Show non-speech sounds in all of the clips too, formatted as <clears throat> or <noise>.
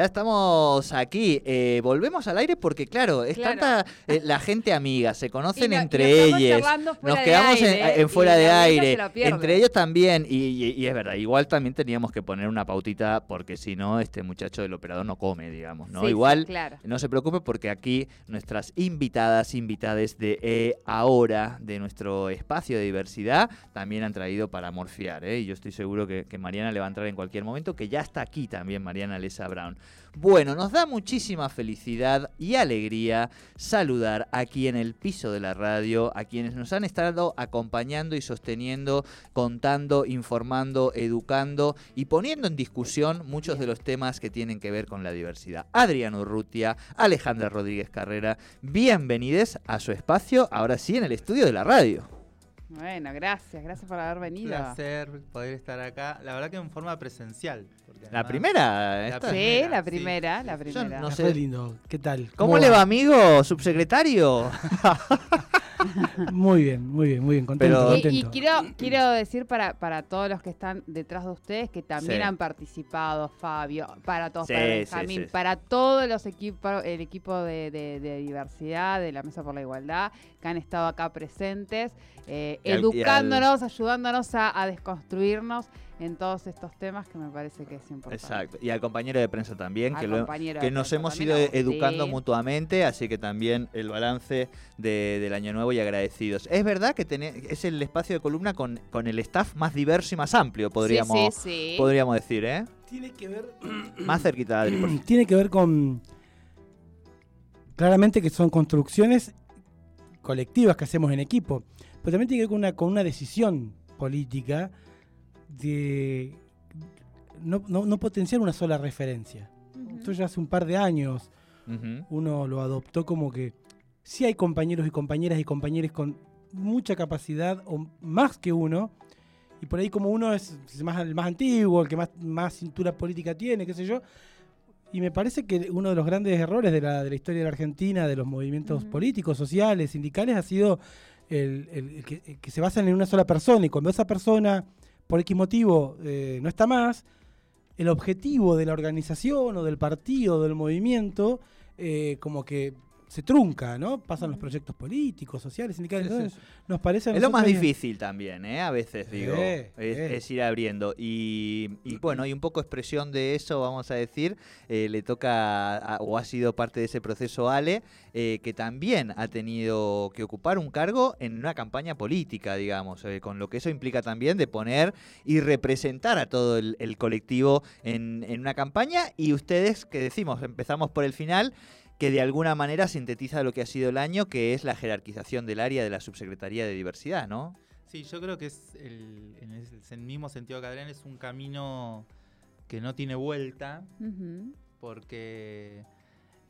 Ya estamos aquí. Eh, volvemos al aire porque, claro, es Claro. tanta eh, la gente amiga, se conocen Y no- y entre fuera Nos quedamos en, aire, en fuera de aire. Entre ellos también. Y, y- y es verdad, igual también teníamos que poner una pautita porque si no, este muchacho del operador no come, digamos, ¿no? Sí, sí, igual. claro. No se preocupe porque aquí nuestras invitadas, invitades de eh, ahora, de nuestro espacio de diversidad, también han traído para morfiar. ¿eh? Y yo estoy seguro que, que Mariana le va a entrar en cualquier momento, que ya está aquí también Mariana Lesa Brown. Bueno, nos da muchísima felicidad y alegría saludar aquí en el piso de la radio a quienes nos han estado acompañando y sosteniendo, contando, informando, educando y poniendo en discusión muchos de los temas que tienen que ver con la diversidad. Adriano Urrutia, Alejandra Rodríguez Carrera, bienvenides a su espacio, ahora sí en el estudio de la radio. Bueno, gracias, gracias por haber Un venido. placer poder estar acá. La verdad que en forma presencial. porque La primera, La esta. Sí, primera, la sí. primera, la primera. no sé. lindo. ¿Qué tal? ¿Cómo le va, amigo, subsecretario? <laughs> Muy bien, muy bien, muy bien. Contento, Pero- Y, quiero, quiero decir para, para todos los que están detrás de ustedes que también Sí. han participado, Fabio, para todos, Sí, para Benjamín, sí. para todos los equipos, el equipo de, de- de diversidad, de la Mesa por la Igualdad, que han estado acá presentes, eh, al- educándonos, ayudándonos a, a desconstruirnos en todos estos temas que me parece que es importante. Exacto. Y al compañero de prensa también, Al que, lo- que nos prensa hemos ido educando sí. mutuamente, así que también el balance de- del año nuevo y agradecidos. Es verdad que tené- es el espacio de columna con, con el staff más diverso y más amplio, podríamos, sí, sí, sí. podríamos decir, ¿eh? Tiene que ver, <clears throat> Más cerquita de Adri, por <clears throat> tiene que ver con. Claramente que son construcciones colectivas que hacemos en equipo. Pero también tiene que ver con una, con una decisión política de no, no- no potenciar una sola referencia. Esto ya hace un par de años uno lo adoptó como que sí hay compañeros y compañeras y compañeros con mucha capacidad o más que uno. Y por ahí como uno es más, el más antiguo, el que más, más cintura política tiene, qué sé yo. Y me parece que uno de los grandes errores de la, de la historia de la Argentina, de los movimientos políticos, sociales, sindicales, ha sido el, el- el que, el que se basan en una sola persona. Y cuando esa persona, por X motivo, eh, no está más, el objetivo de la organización o del partido del movimiento eh, como que se trunca, ¿no? Pasan los proyectos políticos, sociales, sindicales. Sí, sí, Entonces, nos parece a Es lo más difícil también, ¿eh? A veces, digo, Eh, es, eh. es ir abriendo. Y, y bueno, y un poco expresión de eso, vamos a decir, eh, le toca, a- o ha sido parte de ese proceso Ale, eh, que también ha tenido que ocupar un cargo en una campaña política, digamos, eh, con lo que eso implica también de poner y representar a todo el, el colectivo en, en una campaña. Y ustedes, que decimos, empezamos por el final, que de alguna manera sintetiza lo que ha sido el año, que es la jerarquización del área de la Subsecretaría de Diversidad, ¿no? Sí, yo creo que es el, en el, mismo sentido que Adrián, es un camino que no tiene vuelta, porque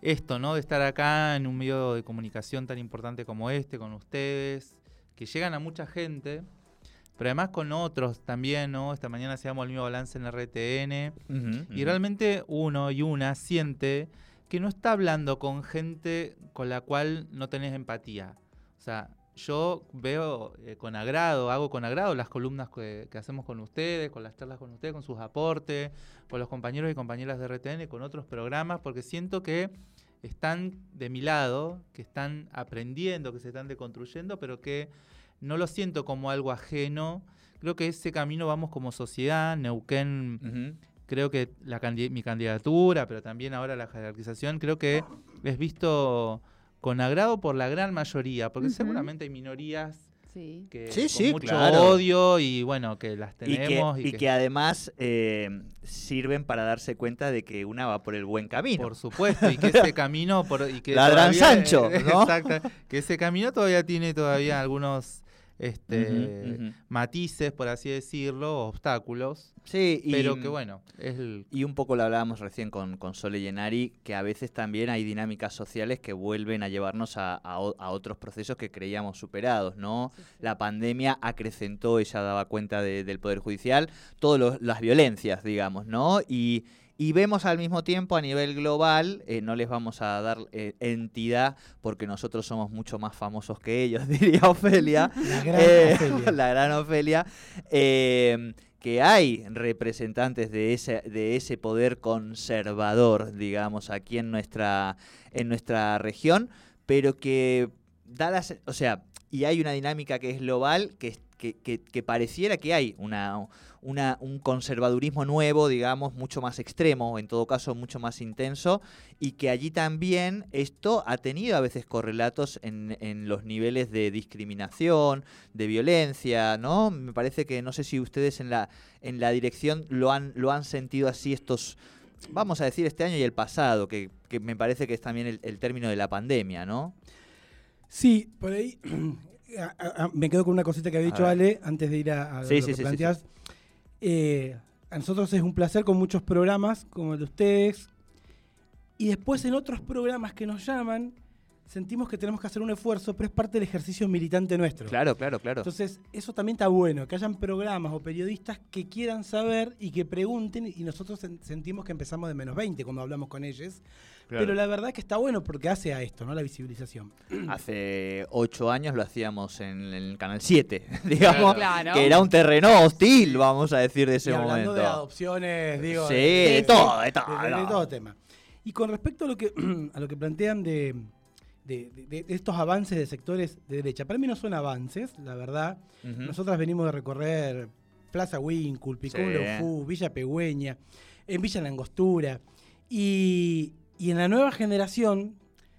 esto, ¿no? De estar acá en un medio de comunicación tan importante como este, con ustedes, que llegan a mucha gente, pero además con otros también, ¿no? Esta mañana hacíamos el mismo balance en RTN, y realmente uno y una siente que no está hablando con gente con la cual no tenés empatía. O sea, yo veo eh, con agrado, hago con agrado las columnas que, hacemos con ustedes, con las charlas con ustedes, con sus aportes, con los compañeros y compañeras de RTN, con otros programas, porque siento que están de mi lado, que están aprendiendo, que se están deconstruyendo, pero que no lo siento como algo ajeno. Creo que ese camino vamos como sociedad, Neuquén. Creo que la candi- mi candidatura, pero también ahora la jerarquización, creo que es visto con agrado por la gran mayoría, porque seguramente hay minorías Sí. que Sí, con sí, mucho claro. odio y bueno, que las Y que, tenemos y que además eh, sirven para darse cuenta de que una va por el buen camino. Por supuesto, y que <laughs> ese camino por, y que todavía- Sancho, ¿no? Exacto, que ese camino todavía tiene todavía algunos este, matices, por así decirlo, obstáculos, Sí, y, pero que bueno, es el, Y un poco lo hablábamos recién con, con Sole Yenari, que a veces también hay dinámicas sociales que vuelven a llevarnos a, a otros procesos que creíamos superados, ¿no? Sí, sí. La pandemia acrecentó, ella daba cuenta de- del Poder Judicial, todas las violencias, digamos, ¿no? Y, y vemos al mismo tiempo a nivel global, eh, no les vamos a dar eh, entidad porque nosotros somos mucho más famosos que ellos, <laughs> diría Ofelia. La gran Eh, Ofelia. la gran Ofelia, eh, que hay representantes de ese, de ese poder conservador, digamos, aquí en nuestra, en nuestra región, pero que da la se- o sea, y hay una dinámica que es global, que, que, que- que pareciera que hay una, una- un conservadurismo nuevo, digamos, mucho más extremo, en todo caso mucho más intenso, y que allí también esto ha tenido a veces correlatos en, en los niveles de discriminación, de violencia, ¿no? Me parece que no sé si ustedes en la, en la dirección lo han, lo han sentido así estos, vamos a decir, este año y el pasado, que, que me parece que es también el, el término de la pandemia, ¿no? Sí, por ahí <clears throat> a- a- a- me quedo con una cosita que había dicho. Ale antes de ir a, a Sí, lo sí, que sí, sí, planteás. Eh, a nosotros es un placer con muchos programas como el de ustedes. Y después en otros programas que nos llaman, sentimos que tenemos que hacer un esfuerzo, pero es parte del ejercicio militante nuestro. Claro, claro, claro. Entonces, eso también está bueno, que hayan programas o periodistas que quieran saber y que pregunten, y nosotros sen- sentimos que empezamos de menos 20 cuando hablamos con ellos. Claro. Pero la verdad es que está bueno porque hace a esto, ¿no? La visibilización. <clears throat> Hace ocho años lo hacíamos en el Canal 7, <laughs> digamos, Claro. que era un terreno hostil, vamos a decir, de ese y hablando momento. de adopciones, digo. Sí, de todo, de todo, de- de todo tema. Y con respecto a lo que, <clears throat> a lo que plantean de, de- de- de estos avances de sectores de derecha, para mí no son avances, la verdad. Ujú. Nosotras venimos de recorrer Plaza Wincul, Picón Sí. Lofú, Villa Pegüeña, en Villa La Angostura. Y, y en la nueva generación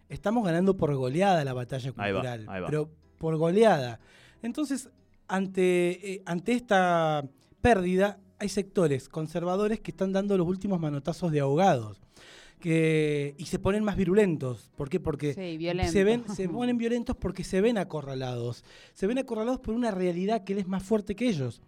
estamos ganando por goleada la batalla Ahí va, cultural. ahí va. Pero por goleada. Entonces, ante, eh, ante esta pérdida, hay sectores conservadores que están dando los últimos manotazos de ahogados. Que, y se ponen más virulentos. ¿Por qué? Porque Sí, se, ven, se <laughs> ponen violentos porque se ven acorralados. Se ven acorralados por una realidad que él es más fuerte que ellos.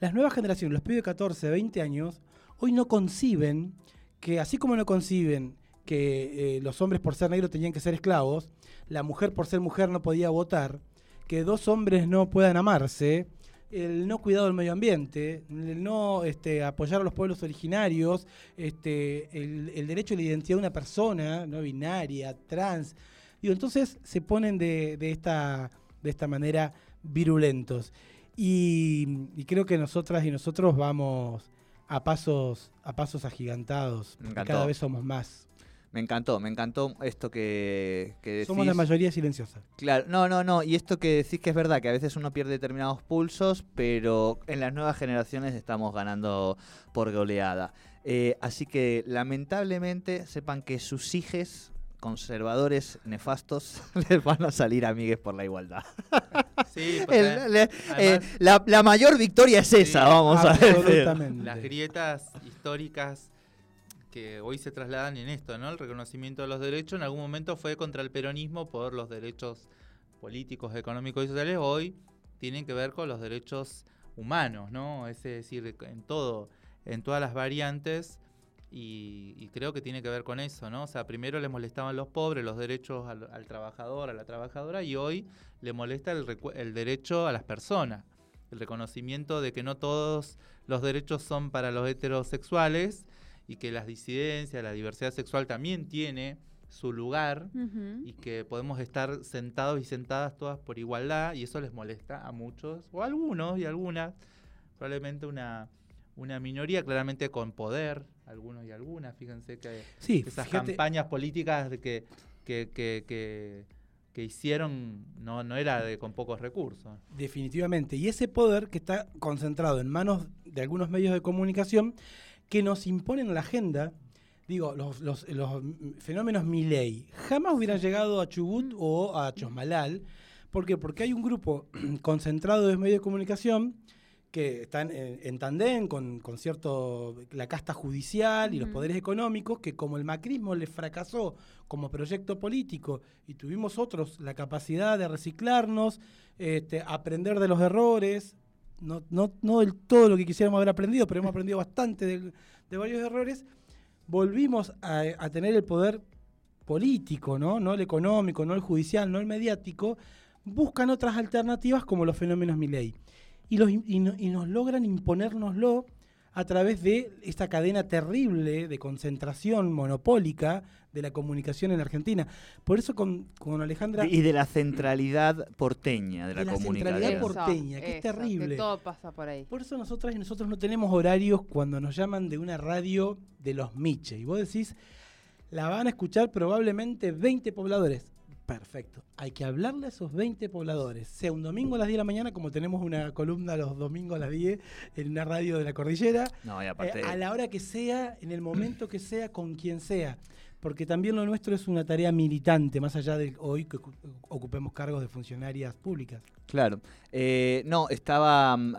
Las nuevas generaciones, los pibes de 14, 20 años, hoy no conciben que, así como no conciben que eh, los hombres por ser negros tenían que ser esclavos, la mujer por ser mujer no podía votar, que dos hombres no puedan amarse, el no cuidado del medio ambiente, el no este, apoyar a los pueblos originarios, este, el, el derecho a la identidad de una persona, no binaria, trans. Digo, entonces se ponen de, de esta, de esta manera virulentos. Y, y creo que nosotras y nosotros vamos a pasos, a pasos agigantados, porque cada vez somos más. Me encantó, me encantó esto que, que decís. Somos la mayoría silenciosa. Claro, no, no, no. Y esto que decís que es verdad, que a veces uno pierde determinados pulsos, pero en las nuevas generaciones estamos ganando por goleada. Eh, así que lamentablemente sepan que sus hijes conservadores nefastos <laughs> les van a salir amigues por la igualdad. <laughs> Sí, porque El- le- eh, además- la, la mayor victoria es esa, Sí, vamos a. Absolutamente. las grietas históricas que hoy se trasladan en esto, ¿no? El reconocimiento de los derechos en algún momento fue contra el peronismo por los derechos políticos, económicos y sociales, hoy tienen que ver con los derechos humanos, ¿no? Es decir, en todo, en todas las variantes y, creo que tiene que ver con eso, ¿no? O sea, primero les molestaban los pobres, los derechos al, trabajador, a la trabajadora y hoy le molesta el, el derecho a las personas, el reconocimiento de que no todos los derechos son para los heterosexuales y que las disidencias, la diversidad sexual también tiene su lugar y que podemos estar sentados y sentadas todas por igualdad y eso les molesta a muchos o a algunos y algunas, probablemente una, una minoría claramente con poder, algunos y algunas, fíjense que Sí, esas fíjate, campañas políticas que, que, que, que hicieron no, no era de con pocos recursos. definitivamente. Y ese poder que está concentrado en manos de algunos medios de comunicación que nos imponen la agenda, digo, los, los- los fenómenos Milley jamás hubieran llegado a Chubut o a Chosmalal, ¿Por qué? Porque hay un grupo <clears throat> concentrado de medios de comunicación que están en, en tandem con, con cierto la casta judicial y los poderes económicos que como el macrismo les fracasó como proyecto político y tuvimos otros la capacidad de reciclarnos, este, aprender de los errores, no, no, no del todo lo que quisiéramos haber aprendido, pero hemos aprendido bastante de, de varios errores, volvimos a, tener el poder político, ¿no? no el económico, no el judicial, no el mediático, buscan otras alternativas como los fenómenos Milley. Y, los, y, no- y nos logran imponérnoslo a través de esta cadena terrible de concentración monopólica de la comunicación en Argentina. Por eso con, con Alejandra... Y de la centralidad porteña de la, De la comunicación. centralidad Eso, porteña, que es terrible. Que todo pasa por ahí. Por eso nosotras y nosotros no tenemos horarios cuando nos llaman de una radio de los Miche. Y vos decís, la van a escuchar probablemente 20 pobladores. Perfecto. Hay que hablarle a esos 20 pobladores. Sea un domingo a las 10 de la mañana, como tenemos una columna los domingos a las 10 en una radio de la cordillera. No, y eh, aparte. a la hora que sea, en el momento que sea, con quien sea. Porque también lo nuestro es una tarea militante, más allá de hoy que ocu- ocupemos cargos de funcionarias públicas. Claro. Eh, no, estaba. mm,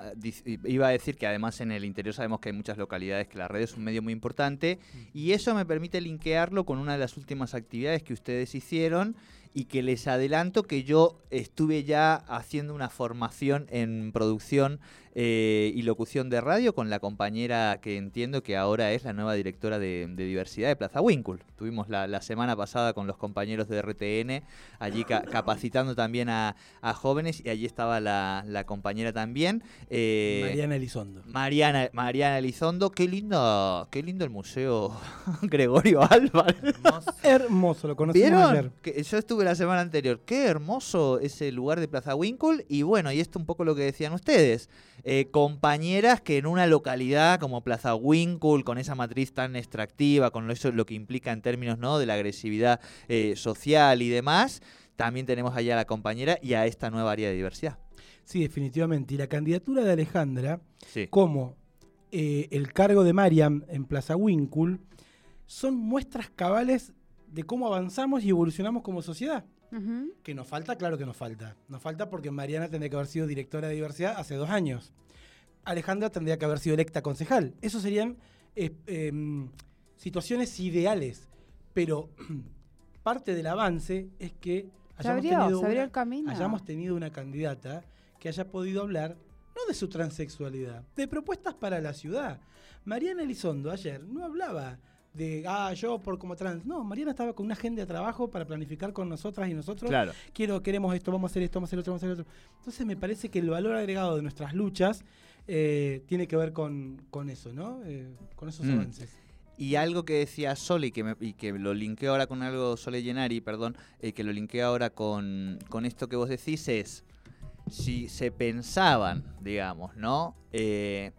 Iba a decir que además en el interior sabemos que hay muchas localidades que la red es un medio muy importante y eso me permite linkearlo con una de las últimas actividades que ustedes hicieron y que les adelanto que yo estuve ya haciendo una formación en producción eh, y locución de radio con la compañera que entiendo que ahora es la nueva directora de, de diversidad de Plaza Winkle. Tuvimos la, la semana pasada con los compañeros de RTN allí ca- capacitando también a, a jóvenes y allí estaba la, la compañera también. eh, Mariana Elizondo. Mariana, Mariana Elizondo, qué lindo, qué lindo el museo <laughs> Gregorio Álvarez. Hermoso. <laughs> Hermoso, lo conocimos ¿Vieron? ayer. Que yo estuve la semana anterior. Qué hermoso ese lugar de Plaza Winkle. Y bueno, y esto un poco lo que decían ustedes. Eh, compañeras que en una localidad como Plaza Winkle, con esa matriz tan extractiva, con eso lo que implica en términos ¿no? de la agresividad eh, social y demás, también tenemos allá a la compañera y a esta nueva área de diversidad. Sí, definitivamente. Y la candidatura de Alejandra, Sí. como eh, el cargo de Mariam en Plaza Winkle, son muestras cabales de cómo avanzamos y evolucionamos como sociedad. Que nos falta, claro que nos falta. Nos falta porque Mariana tendría que haber sido directora de diversidad hace dos años. Alejandra tendría que haber sido electa concejal. Esos serían eh, em, situaciones ideales. Pero <clears throat> parte del avance es que hayamos abrió, tenido una- el camino. hayamos tenido una candidata que haya podido hablar no de su transexualidad, de propuestas para la ciudad. Mariana Elizondo ayer no hablaba de, ah, yo por como trans. No, Mariana estaba con una agenda de trabajo para planificar con nosotras y nosotros. Claro. Quiero, queremos esto, vamos a hacer esto, vamos a hacer otro, vamos a hacer otro. Entonces me parece que el valor agregado de nuestras luchas eh, tiene que ver con, con eso, ¿no? Eh, con esos Mm. avances. Y algo que decía Sole y que, me- y que lo linkeo ahora con algo, Sole Llenari, perdón, eh, que lo linkeo ahora con, con esto que vos decís es, si se pensaban, digamos, ¿no? Eh,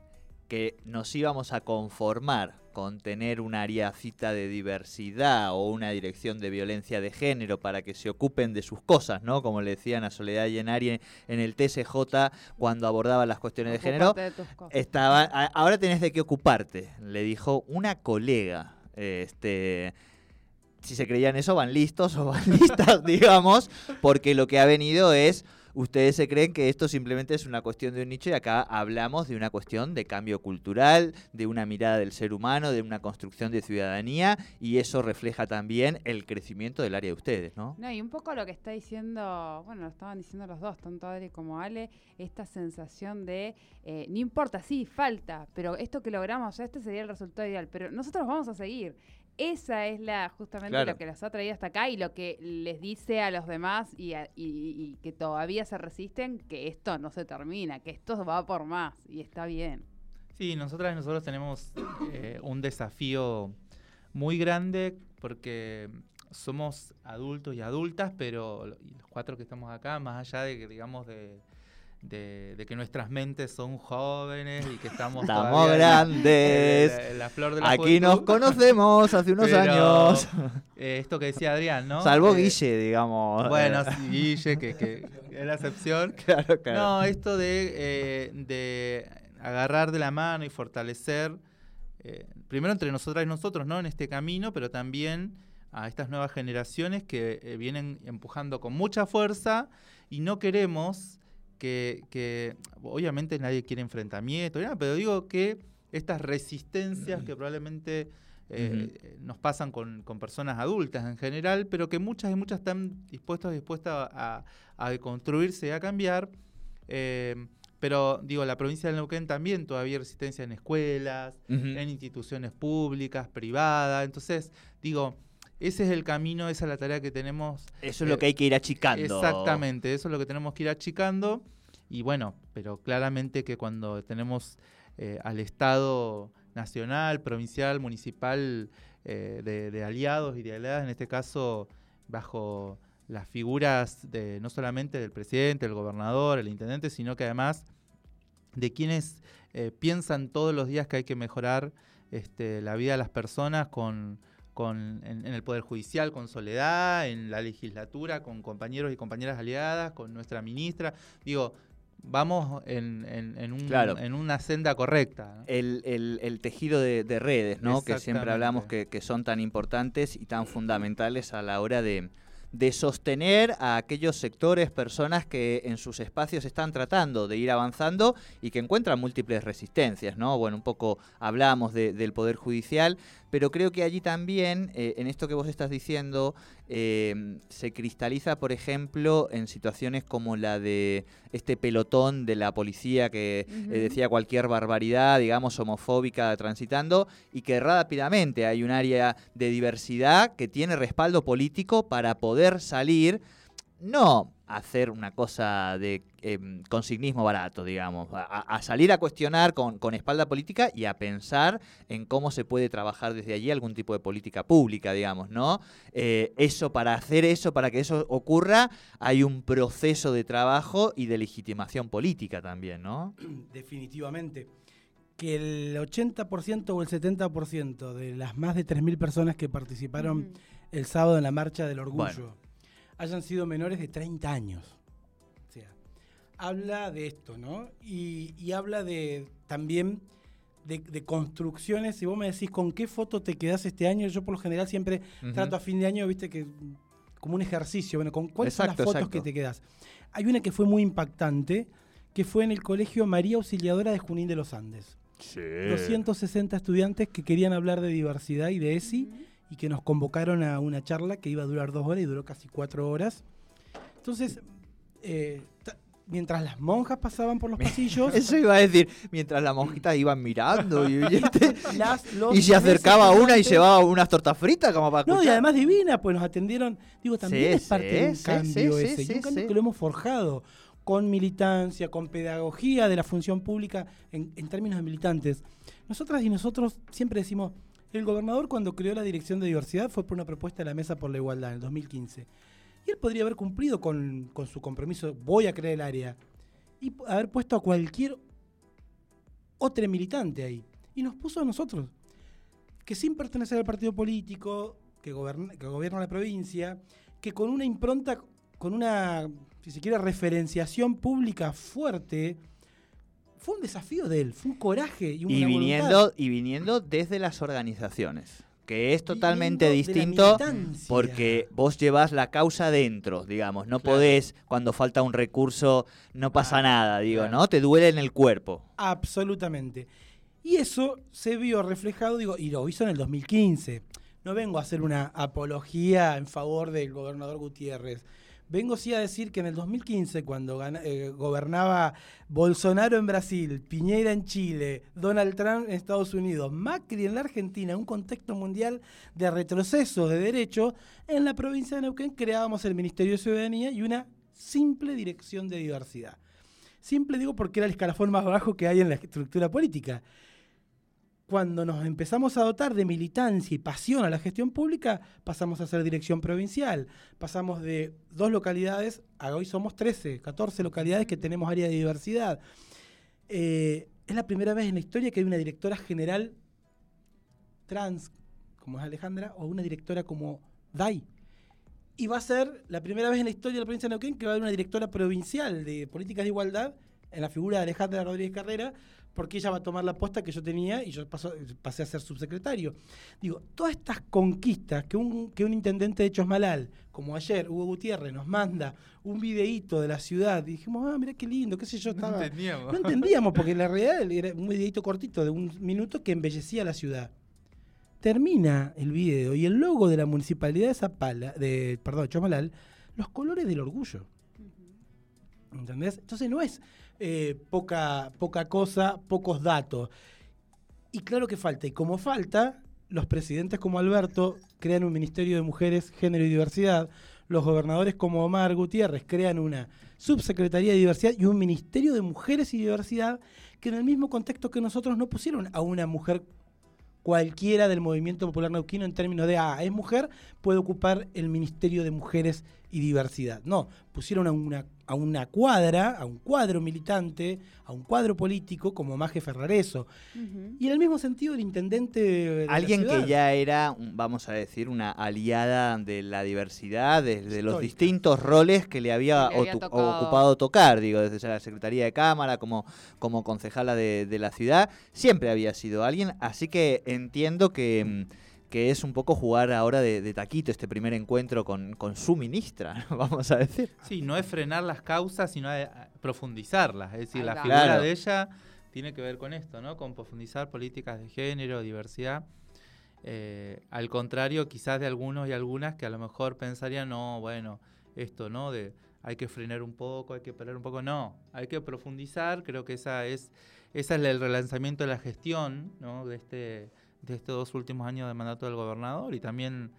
que nos íbamos a conformar con tener una areacita de diversidad o una dirección de violencia de género para que se ocupen de sus cosas, ¿no? Como le decían a Soledad Llenari en, en el TCJ cuando abordaba las cuestiones de género. De. Estaba, ahora tenés de qué ocuparte, le dijo una colega. Este, si se creían eso, van listos o van <laughs> listas, digamos, porque lo que ha venido es, ustedes se creen que esto simplemente es una cuestión de un nicho y acá hablamos de una cuestión de cambio cultural, de una mirada del ser humano, de una construcción de ciudadanía y eso refleja también el crecimiento del área de ustedes, ¿no? No, y un poco lo que está diciendo, bueno, lo estaban diciendo los dos, tanto Adri como Ale, esta sensación de, eh, no importa, sí, falta, pero esto que logramos, este sería el resultado ideal, pero nosotros vamos a seguir. Esa es la justamente Claro. lo que los ha traído hasta acá y lo que les dice a los demás y, a- y- y que todavía se resisten que esto no se termina, que esto va por más y está bien. Sí, nosotras y nosotros tenemos eh, un desafío muy grande porque somos adultos y adultas, pero los cuatro que estamos acá, más allá de que digamos de, de- de que nuestras mentes son jóvenes y que estamos Estamos grandes. en la, en la flor de la Aquí nos conocemos hace unos Pero, años. eh, esto que decía Adrián, ¿no? Salvo Eh, Guille, digamos. Bueno, Eh, sí, Guille, que, que es la excepción. <laughs> claro, claro. No, esto de, eh, de agarrar de la mano y fortalecer, primero entre nosotras y nosotros, ¿no? En este camino, pero también a estas nuevas generaciones que vienen empujando con mucha fuerza y no queremos que, que- obviamente nadie quiere enfrentamiento, nada, pero digo que estas resistencias que probablemente eh, nos pasan con, con personas adultas en general, pero que muchas y muchas están dispuestas dispuestas a, a deconstruirse y a cambiar. eh, pero digo, la provincia de Neuquén también todavía hay resistencia en escuelas, en instituciones públicas, privadas. Entonces, digo, ese es el camino, esa es la tarea que tenemos. Eso es lo eh, que hay que ir achicando. Exactamente, eso es lo que tenemos que ir achicando. Y bueno, pero claramente que cuando tenemos eh, al Estado nacional, provincial, municipal, eh, de, de aliados y de aliadas, en este caso bajo las figuras de no solamente del presidente, el gobernador, el intendente, sino que además de quienes eh, piensan todos los días que hay que mejorar este, la vida de las personas con, con- en, en el Poder Judicial, con Soledad, en la legislatura, con compañeros y compañeras aliadas, con nuestra ministra. Digo, vamos en, en- en un- Claro. una senda correcta. ¿no? El, el- el tejido de, de redes, ¿no? Que siempre hablamos que, que son tan importantes y tan fundamentales a la hora de, de sostener a aquellos sectores, personas que en sus espacios están tratando de ir avanzando y que encuentran múltiples resistencias, ¿no? Bueno, un poco hablamos de- del Poder Judicial, pero creo que allí también, eh, en esto que vos estás diciendo, eh, se cristaliza, por ejemplo, en situaciones como la de este pelotón de la policía que eh, decía cualquier barbaridad, digamos, homofóbica transitando, y que rápidamente hay un área de diversidad que tiene respaldo político para poder salir, no hacer una cosa de em, consignismo barato, digamos, a, salir a cuestionar con, con espalda política y a pensar en cómo se puede trabajar desde allí algún tipo de política pública, digamos, ¿no? Eh, eso, para hacer eso, para que eso ocurra, hay un proceso de trabajo y de legitimación política también, ¿no? <clears throat> Definitivamente. Que el 80% o el 70% de las más de 3.000 personas que participaron el sábado en la Marcha del Orgullo Bueno. Hayan sido menores de 30 años. O sea, habla de esto, ¿no? Y, y habla de también de, de construcciones. Si vos me decís con qué foto te quedás este año, yo por lo general siempre trato a fin de año, viste, que como un ejercicio. Bueno, ¿con cuáles son las fotos exacto. que te quedás? Hay una que fue muy impactante, que fue en el Colegio María Auxiliadora de Junín de los Andes. 260 estudiantes que querían hablar de diversidad y de ESI. Y que nos convocaron a una charla que iba a durar dos horas y duró casi cuatro horas. Entonces, eh, mientras las monjas pasaban por los pasillos, <laughs> Eso iba a decir, mientras las monjitas iban mirando y, este- las- y se acercaba una y llevaba unas tortas fritas como para No, y además divina, pues nos atendieron. Digo, también Sí, es parte de un sí, cambio ese. y un cambio que lo hemos forjado con militancia, con pedagogía de la función pública en, en términos de militantes. Nosotras y nosotros siempre decimos, el gobernador cuando creó la Dirección de Diversidad fue por una propuesta de la Mesa por la Igualdad en el 2015. Y él podría haber cumplido con, con su compromiso, voy a crear el área, y haber puesto a cualquier otro militante ahí. Y nos puso a nosotros que sin pertenecer al partido político, que, gobierna la provincia, que con una impronta, con una, si se referenciación pública fuerte, fue un desafío de él, fue un coraje y una y voluntad. viniendo y viniendo desde las organizaciones, que es totalmente distinto porque vos llevas la causa dentro, digamos, no Claro. podés cuando falta un recurso no pasa Ah, nada, digo, claro. ¿no? Te duele en el cuerpo. Absolutamente. Y eso se vio reflejado, digo, y lo hizo en el 2015. No vengo a hacer una apología en favor del gobernador Gutiérrez. Vengo sí a decir que en el 2015, cuando eh, gobernaba Bolsonaro en Brasil, Piñera en Chile, Donald Trump en Estados Unidos, Macri en la Argentina, un contexto mundial de retrocesos de derechos, en la provincia de Neuquén creábamos el Ministerio de Ciudadanía y una simple dirección de diversidad. Simple digo porque era el escalafón más bajo que hay en la estructura política. Cuando nos empezamos a dotar de militancia y pasión a la gestión pública, pasamos a ser dirección provincial. Pasamos de dos localidades a hoy somos 13, 14 localidades que tenemos área de diversidad. Eh, es la primera vez en la historia que hay una directora general trans, como es Alejandra, o una directora como Dai. Y va a ser la primera vez en la historia de la provincia de Neuquén que va a haber una directora provincial de políticas de igualdad en la figura de Alejandra Rodríguez Carrera, porque ella va a tomar la posta que yo tenía y yo paso- pasé a ser subsecretario. Digo, todas estas conquistas que un, que un intendente de Chosmalal, como ayer, Hugo Gutiérrez, nos manda un videíto de la ciudad, y dijimos, ah, mira qué lindo, qué sé yo, No estaba... entendíamos. No entendíamos, porque en la realidad era un videito cortito de un minuto que embellecía la ciudad. Termina el video y el logo de la municipalidad de Zapala, de, perdón, Chomalal, los colores del orgullo. ¿Entendés? Entonces no es eh, poca, poca cosa, pocos datos. Y claro que falta. Y como falta, los presidentes como Alberto crean un Ministerio de Mujeres, Género y Diversidad. Los gobernadores como Omar Gutiérrez crean una Subsecretaría de Diversidad y un Ministerio de Mujeres y Diversidad que en el mismo contexto que nosotros no pusieron a una mujer cualquiera del movimiento popular neuquino en términos de, ah, es mujer, puede ocupar el Ministerio de Mujeres y Diversidad. No, pusieron a una, a una cuadra, a un cuadro militante, a un cuadro político como Maje Ferrareso. Y en el mismo sentido el intendente de Alguien que ya era, vamos a decir, una aliada de la diversidad, desde los distintos roles que le había, Que le había otu- tocado. ocupado tocar, digo, desde la Secretaría de Cámara, como, como concejala de, de la ciudad, siempre había sido alguien, así que entiendo que, mm, que es un poco jugar ahora de, de taquito este primer encuentro con, con su ministra, <laughs> vamos a decir. Sí, no es frenar las causas, sino a profundizarlas. Es decir, la figura Claro. de ella tiene que ver con esto, ¿no? Con profundizar políticas de género, diversidad. Eh, al contrario, quizás de algunos y algunas que a lo mejor pensarían, no, bueno, esto, ¿no? De hay que frenar un poco, hay que parar un poco. No, hay que profundizar. Creo que esa es, esa es el relanzamiento de la gestión, ¿no? De este, de estos dos últimos años de mandato del gobernador y también,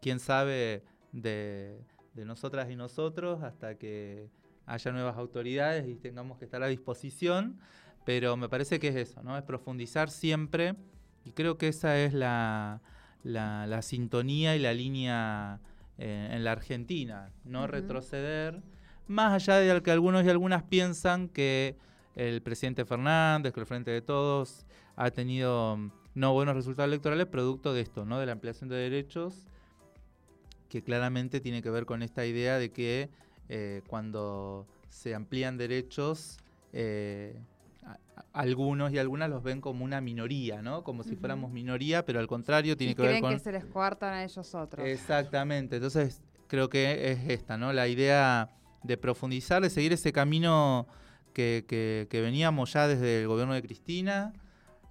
quién sabe, de, de nosotras y nosotros hasta que haya nuevas autoridades y tengamos que estar a disposición. Pero me parece que es eso, ¿no? Es profundizar siempre y creo que esa es la, la, la sintonía y la línea eh, en la Argentina, no Ujú. retroceder, más allá de que algunos y algunas piensan que el presidente Fernández, que el Frente de Todos, ha tenido no buenos resultados electorales producto de esto, ¿no? de la ampliación de derechos, que claramente tiene que ver con esta idea de que eh, cuando se amplían derechos, eh, a- a- algunos y algunas los ven como una minoría, ¿no? Como si fuéramos minoría, pero al contrario tiene y que ver con... que se les coartan a ellos otros. Exactamente, entonces creo que es esta, ¿no? La idea de profundizar, de seguir ese camino que, que- que veníamos ya desde el gobierno de Cristina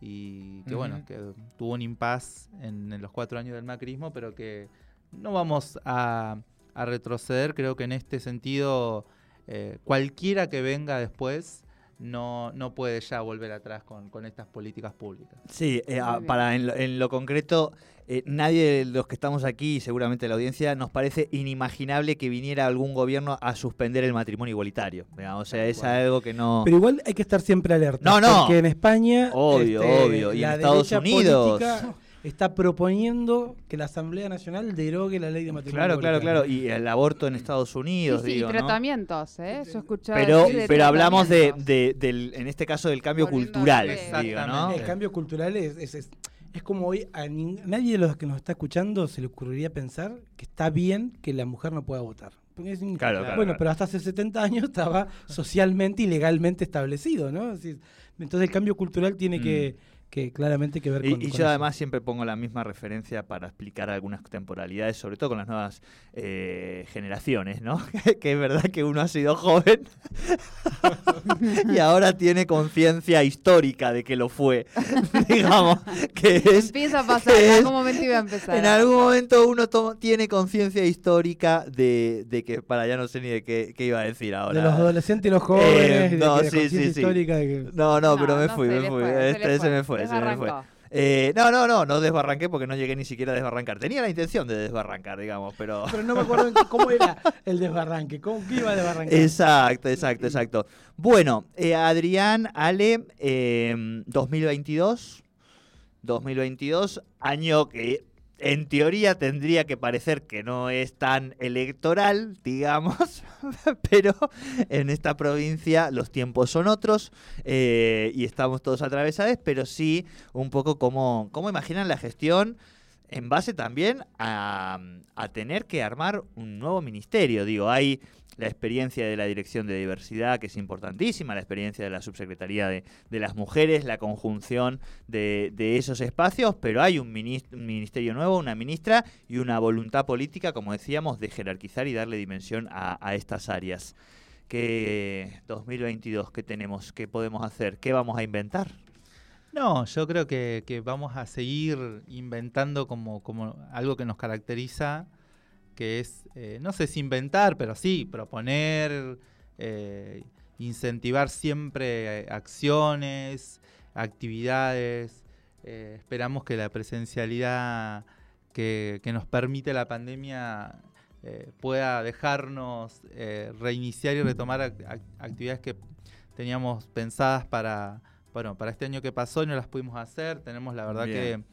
y que bueno, que tuvo un impas en, en los cuatro años del macrismo, pero que no vamos a, a retroceder, creo que en este sentido eh, cualquiera que venga después no, no puede ya volver atrás con, con estas políticas públicas. Sí, eh, ah, para en lo, en lo concreto, eh, nadie de los que estamos aquí, y seguramente la audiencia, nos parece inimaginable que viniera algún gobierno a suspender el matrimonio igualitario. digamos. O sea, es Bueno. algo que no... Pero igual hay que estar siempre alerta. No, no. Porque en España. este, Obvio, obvio. Y en Estados Unidos. política Está proponiendo que la Asamblea Nacional derogue la ley de matrimonio. Claro, claro, claro. Y el aborto en Estados Unidos, sí, digo, y ¿no? tratamientos, ¿eh? Yo escuchaba Pero, decir de pero hablamos de, de- del, en este caso del cambio Volviendo cultural, al digo, ¿no? Exactamente. El cambio cultural es, es, es- es como hoy a nin- nadie de los que nos está escuchando se le ocurriría pensar que está bien que la mujer no pueda votar. Porque es un- Claro, claro, bueno, claro. pero hasta hace 70 años estaba socialmente y legalmente establecido, ¿no? Entonces el cambio cultural tiene que, que claramente que ver. Y, con y con yo eso. además siempre pongo la misma referencia para explicar algunas temporalidades, sobre todo con las nuevas eh, generaciones, ¿no? <laughs> que es verdad que uno ha sido joven <laughs> y ahora tiene conciencia histórica de que lo fue, <laughs> digamos, que es... Empieza a pasar, en es- algún momento iba a empezar. En algún momento uno to- tiene conciencia histórica de, de que, para ya no sé ni de qué, qué iba a decir ahora. de los adolescentes y los jóvenes, Eh, de no, que sí, sí, sí. histórica de que- No, no, pero me no fui, me fui. fue, se Este se me fue, fue. Eh, no, no, no, no desbarranqué porque no llegué ni siquiera a desbarrancar. Tenía la intención de desbarrancar, digamos, pero... Pero no me acuerdo cómo era el desbarranque, cómo qué iba a desbarrancar. Exacto, exacto, exacto. Bueno, eh, Adrián, Ale, eh, 2022. 2022, año que en teoría tendría que parecer que no es tan electoral, <laughs> digamos, <laughs> pero en esta provincia los tiempos son otros eh, y estamos todos atravesados, pero sí un poco como, cómo imaginan la gestión en base también a, tener que armar un nuevo ministerio. Digo, hay la experiencia de la Dirección de Diversidad, que es importantísima, la experiencia de la Subsecretaría de, las Mujeres, la conjunción de, de esos espacios, pero hay un, un ministerio nuevo, una ministra y una voluntad política, como decíamos, de jerarquizar y darle dimensión a, a estas áreas. ¿Qué 2022? ¿Qué tenemos? ¿Qué podemos hacer? ¿Qué vamos a inventar? No, yo creo que, vamos a seguir inventando como, algo que nos caracteriza, que es, eh, no sé si inventar, pero sí, proponer, eh, incentivar siempre eh, acciones, actividades. Esperamos que la presencialidad que, nos permite la pandemia pueda dejarnos reiniciar y retomar ac- ac- actividades que teníamos pensadas para, bueno, para este año que pasó y no las pudimos hacer. Tenemos la verdad Bien. que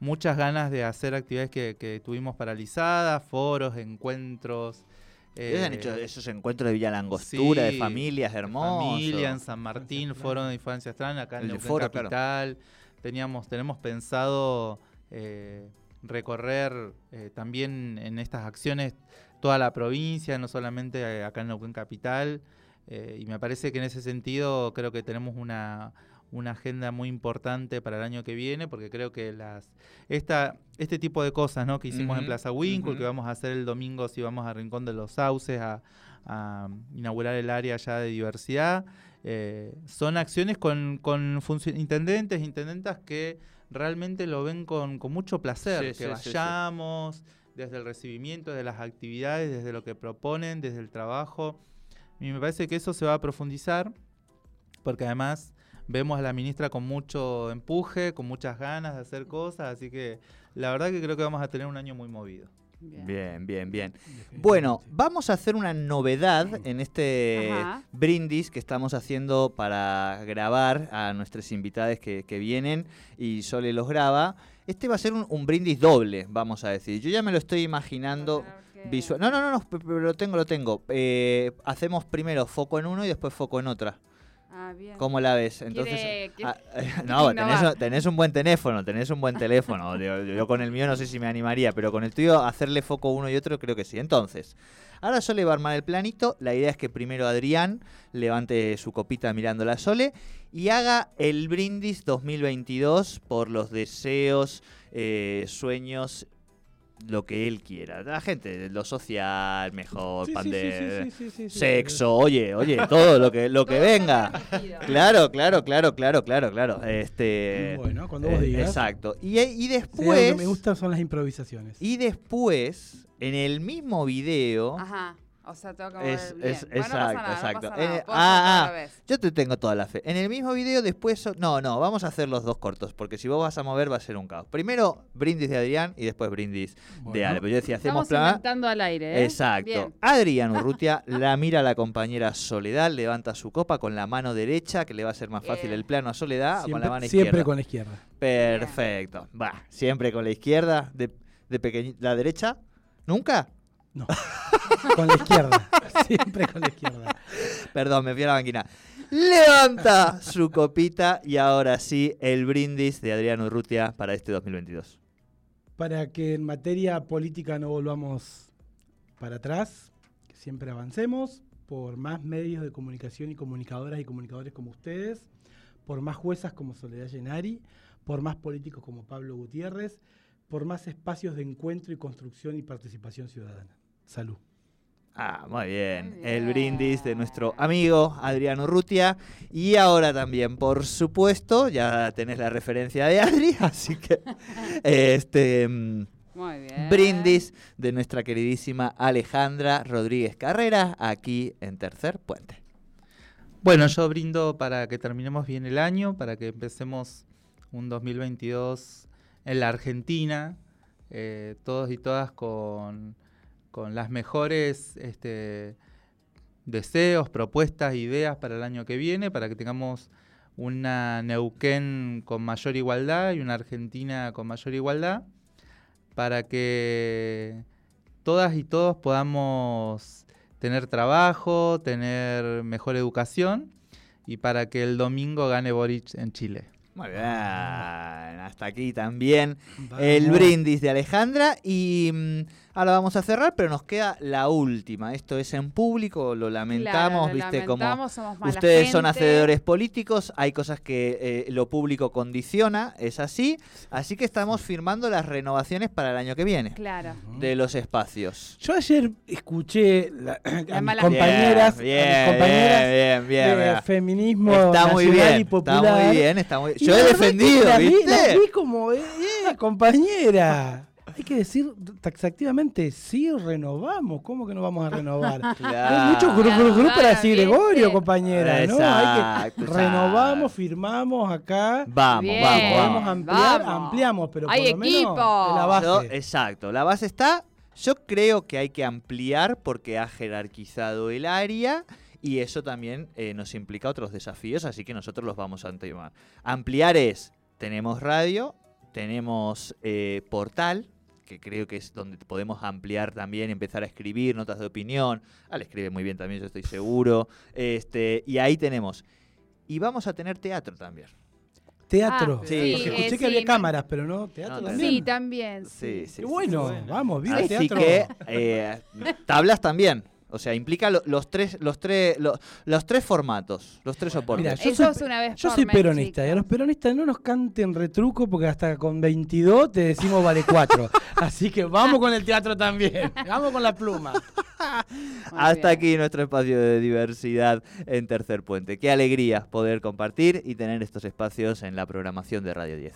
muchas ganas de hacer actividades que, que tuvimos paralizadas, foros, encuentros. Ustedes han eh, hecho esos encuentros de Villa Langostura, de sí, familias de hermosos. Familia en San <laughs> Martín, Foro de Infancia Extraña, acá en El Foro, claro. Capital. Teníamos, tenemos pensado eh, recorrer eh, también en estas acciones toda la provincia, no solamente eh, acá en Neuquén Capital. eh, y me parece que en ese sentido creo que tenemos una, una agenda muy importante para el año que viene, porque creo que las esta este tipo de cosas ¿no? que hicimos en Plaza Winkle, ujú. que vamos a hacer el domingo si vamos a Rincón de los Sauces a, a inaugurar el área ya de diversidad, eh, son acciones con, con intendentes, intendentas que realmente lo ven con, con mucho placer, Sí, que sí, sí, sí. vayamos desde el recibimiento de las actividades, desde lo que proponen, desde el trabajo. Y me parece que eso se va a profundizar, porque además vemos a la ministra con mucho empuje, con muchas ganas de hacer cosas, así que la verdad que creo que vamos a tener un año muy movido. Bien, bien, bien. Bueno, vamos a hacer una novedad en este Ajá. brindis que estamos haciendo para grabar a nuestras invitadas que, que vienen y Sole los graba. Este va a ser un, un brindis doble, vamos a decir. Yo ya me lo estoy imaginando visual. No, no, no, no, pe- pe- lo tengo, lo tengo. Eh, hacemos primero foco en uno y después foco en otra. Ah, bien. ¿Cómo la ves? Entonces, Quiere- quiere- ah, <laughs> no, tenés, un- tenés un buen teléfono, tenés un buen teléfono. <laughs> Yo, yo con el mío no sé si me animaría, pero con el tuyo hacerle foco uno y otro creo que sí. Entonces, ahora Sole va a armar el planito. La idea es que primero Adrián levante su copita mirando la Sole y haga el brindis 2022 por los deseos, eh, sueños, lo que él quiera. La gente, lo social, mejor, Sí, sí, sí, pande- sí, sí, sí, sí. sexo, oye, oye, todo lo que, lo que venga. <laughs> Claro, claro, claro, claro, claro, claro. Este, Bueno, cuando vos eh, digas. Exacto. Y, y después, que me gustan son las improvisaciones. y después, en el mismo video, Ajá. O sea, tengo que mover Es- bien. es- Bueno, no pasa exacto, no exacto. pasa nada, Eh, ah, ah. yo te tengo toda la fe. En el mismo video, después, so- no, no, vamos a hacer los dos cortos, porque si vos vas a mover va a ser un caos. Primero, brindis de Adrián y después brindis de. Ale. Pero yo decía, hacemos Estamos plan. inventando al aire, ¿eh? Exacto. Bien. Adrián Urrutia <laughs> la mira a la compañera Soledad, levanta su copa con la mano derecha, que le va a ser más fácil Bien. el plano a Soledad, o con la Siempre, mano siempre izquierda. con la izquierda. Perfecto. Va, siempre con la izquierda, de, de pequeñi- ¿La derecha? ¿Nunca? No. <laughs> con la izquierda. <laughs> Siempre con la izquierda. Perdón, me fui a la banquina. Levanta su copita y ahora sí, el brindis de Adrián Urrutia para este 2022. Para que en materia política no volvamos para atrás, que siempre avancemos, por más medios de comunicación y comunicadoras y comunicadores como ustedes, por más juezas como Soledad Llenari, por más políticos como Pablo Gutiérrez, por más espacios de encuentro y construcción y participación ciudadana. Salud. Ah, muy bien. Muy El brindis de nuestro amigo Adrián Urrutia. Y ahora también, por supuesto, ya tenés la referencia de Adri, <laughs> así que este mm, Muy bien. brindis de nuestra queridísima Alejandra Rodríguez Carrera, aquí en Tercer Puente. Bueno, yo brindo para que terminemos bien el año, para que empecemos un 2022 en la Argentina, eh, todos y todas con, con las mejores este, deseos, propuestas, ideas para el año que viene, para que tengamos una Neuquén con mayor igualdad y una Argentina con mayor igualdad, para que todas y todos podamos tener trabajo, tener mejor educación y para que el domingo gane Boric en Chile. Muy bien, hasta aquí también el brindis de Alejandra y mm, ahora vamos a cerrar, pero nos queda la última. Esto es en público, lo lamentamos, Claro, lo viste como lamentamos, somos mala ustedes son hacedores políticos, hay cosas que eh, lo público condiciona, es así, así que estamos firmando las renovaciones para el año que viene Claro. de los espacios. Yo ayer escuché la- a mis mala compañeras, bien, a mis compañeras bien, bien, de bien. feminismo Está muy bien, y popular. está muy bien, está muy Y Yo la he defendido, vi- ¿viste? vi como, eh, eh, compañera. Hay que decir taxativamente, sí, renovamos. ¿Cómo que no vamos a renovar? <laughs> Claro. Hay muchos grupos gru, gru para decir Bien, Gregorio, bien. compañera, ¿no? Hay que renovamos, firmamos acá. Vamos, Bien. vamos, Podemos vamos. ampliar, Vamos. ampliamos, pero Hay por lo menos equipo. la base. Yo- exacto, la base está. Yo creo que hay que ampliar porque ha jerarquizado el área y eso también eh, nos implica otros desafíos, así que nosotros los vamos a antemar. Ampliar es, tenemos radio, tenemos eh, portal, que creo que es donde podemos ampliar también, empezar a escribir notas de opinión. Ale escribe muy bien también, yo estoy seguro. Este, y ahí tenemos. Y vamos a tener teatro también. Teatro. Ah, sí, Porque eh, escuché sí, que había cámaras, pero no, teatro No, también. Sí, también. Sí, Sí. sí. Bueno, sí, bueno. vamos, viva Así teatro. que eh, tablas también. O sea, implica lo- los tres, los tres, lo- los tres formatos, los tres soportes. Mira, yo soy, una vez yo por soy mes, peronista y a los peronistas no nos canten retruco porque hasta con 22 te decimos vale 4. <laughs> Así que vamos con el teatro también. Vamos con la pluma. <laughs> Hasta bien. aquí nuestro espacio de diversidad en Tercer Puente. Qué alegría poder compartir y tener estos espacios en la programación de Radio 10.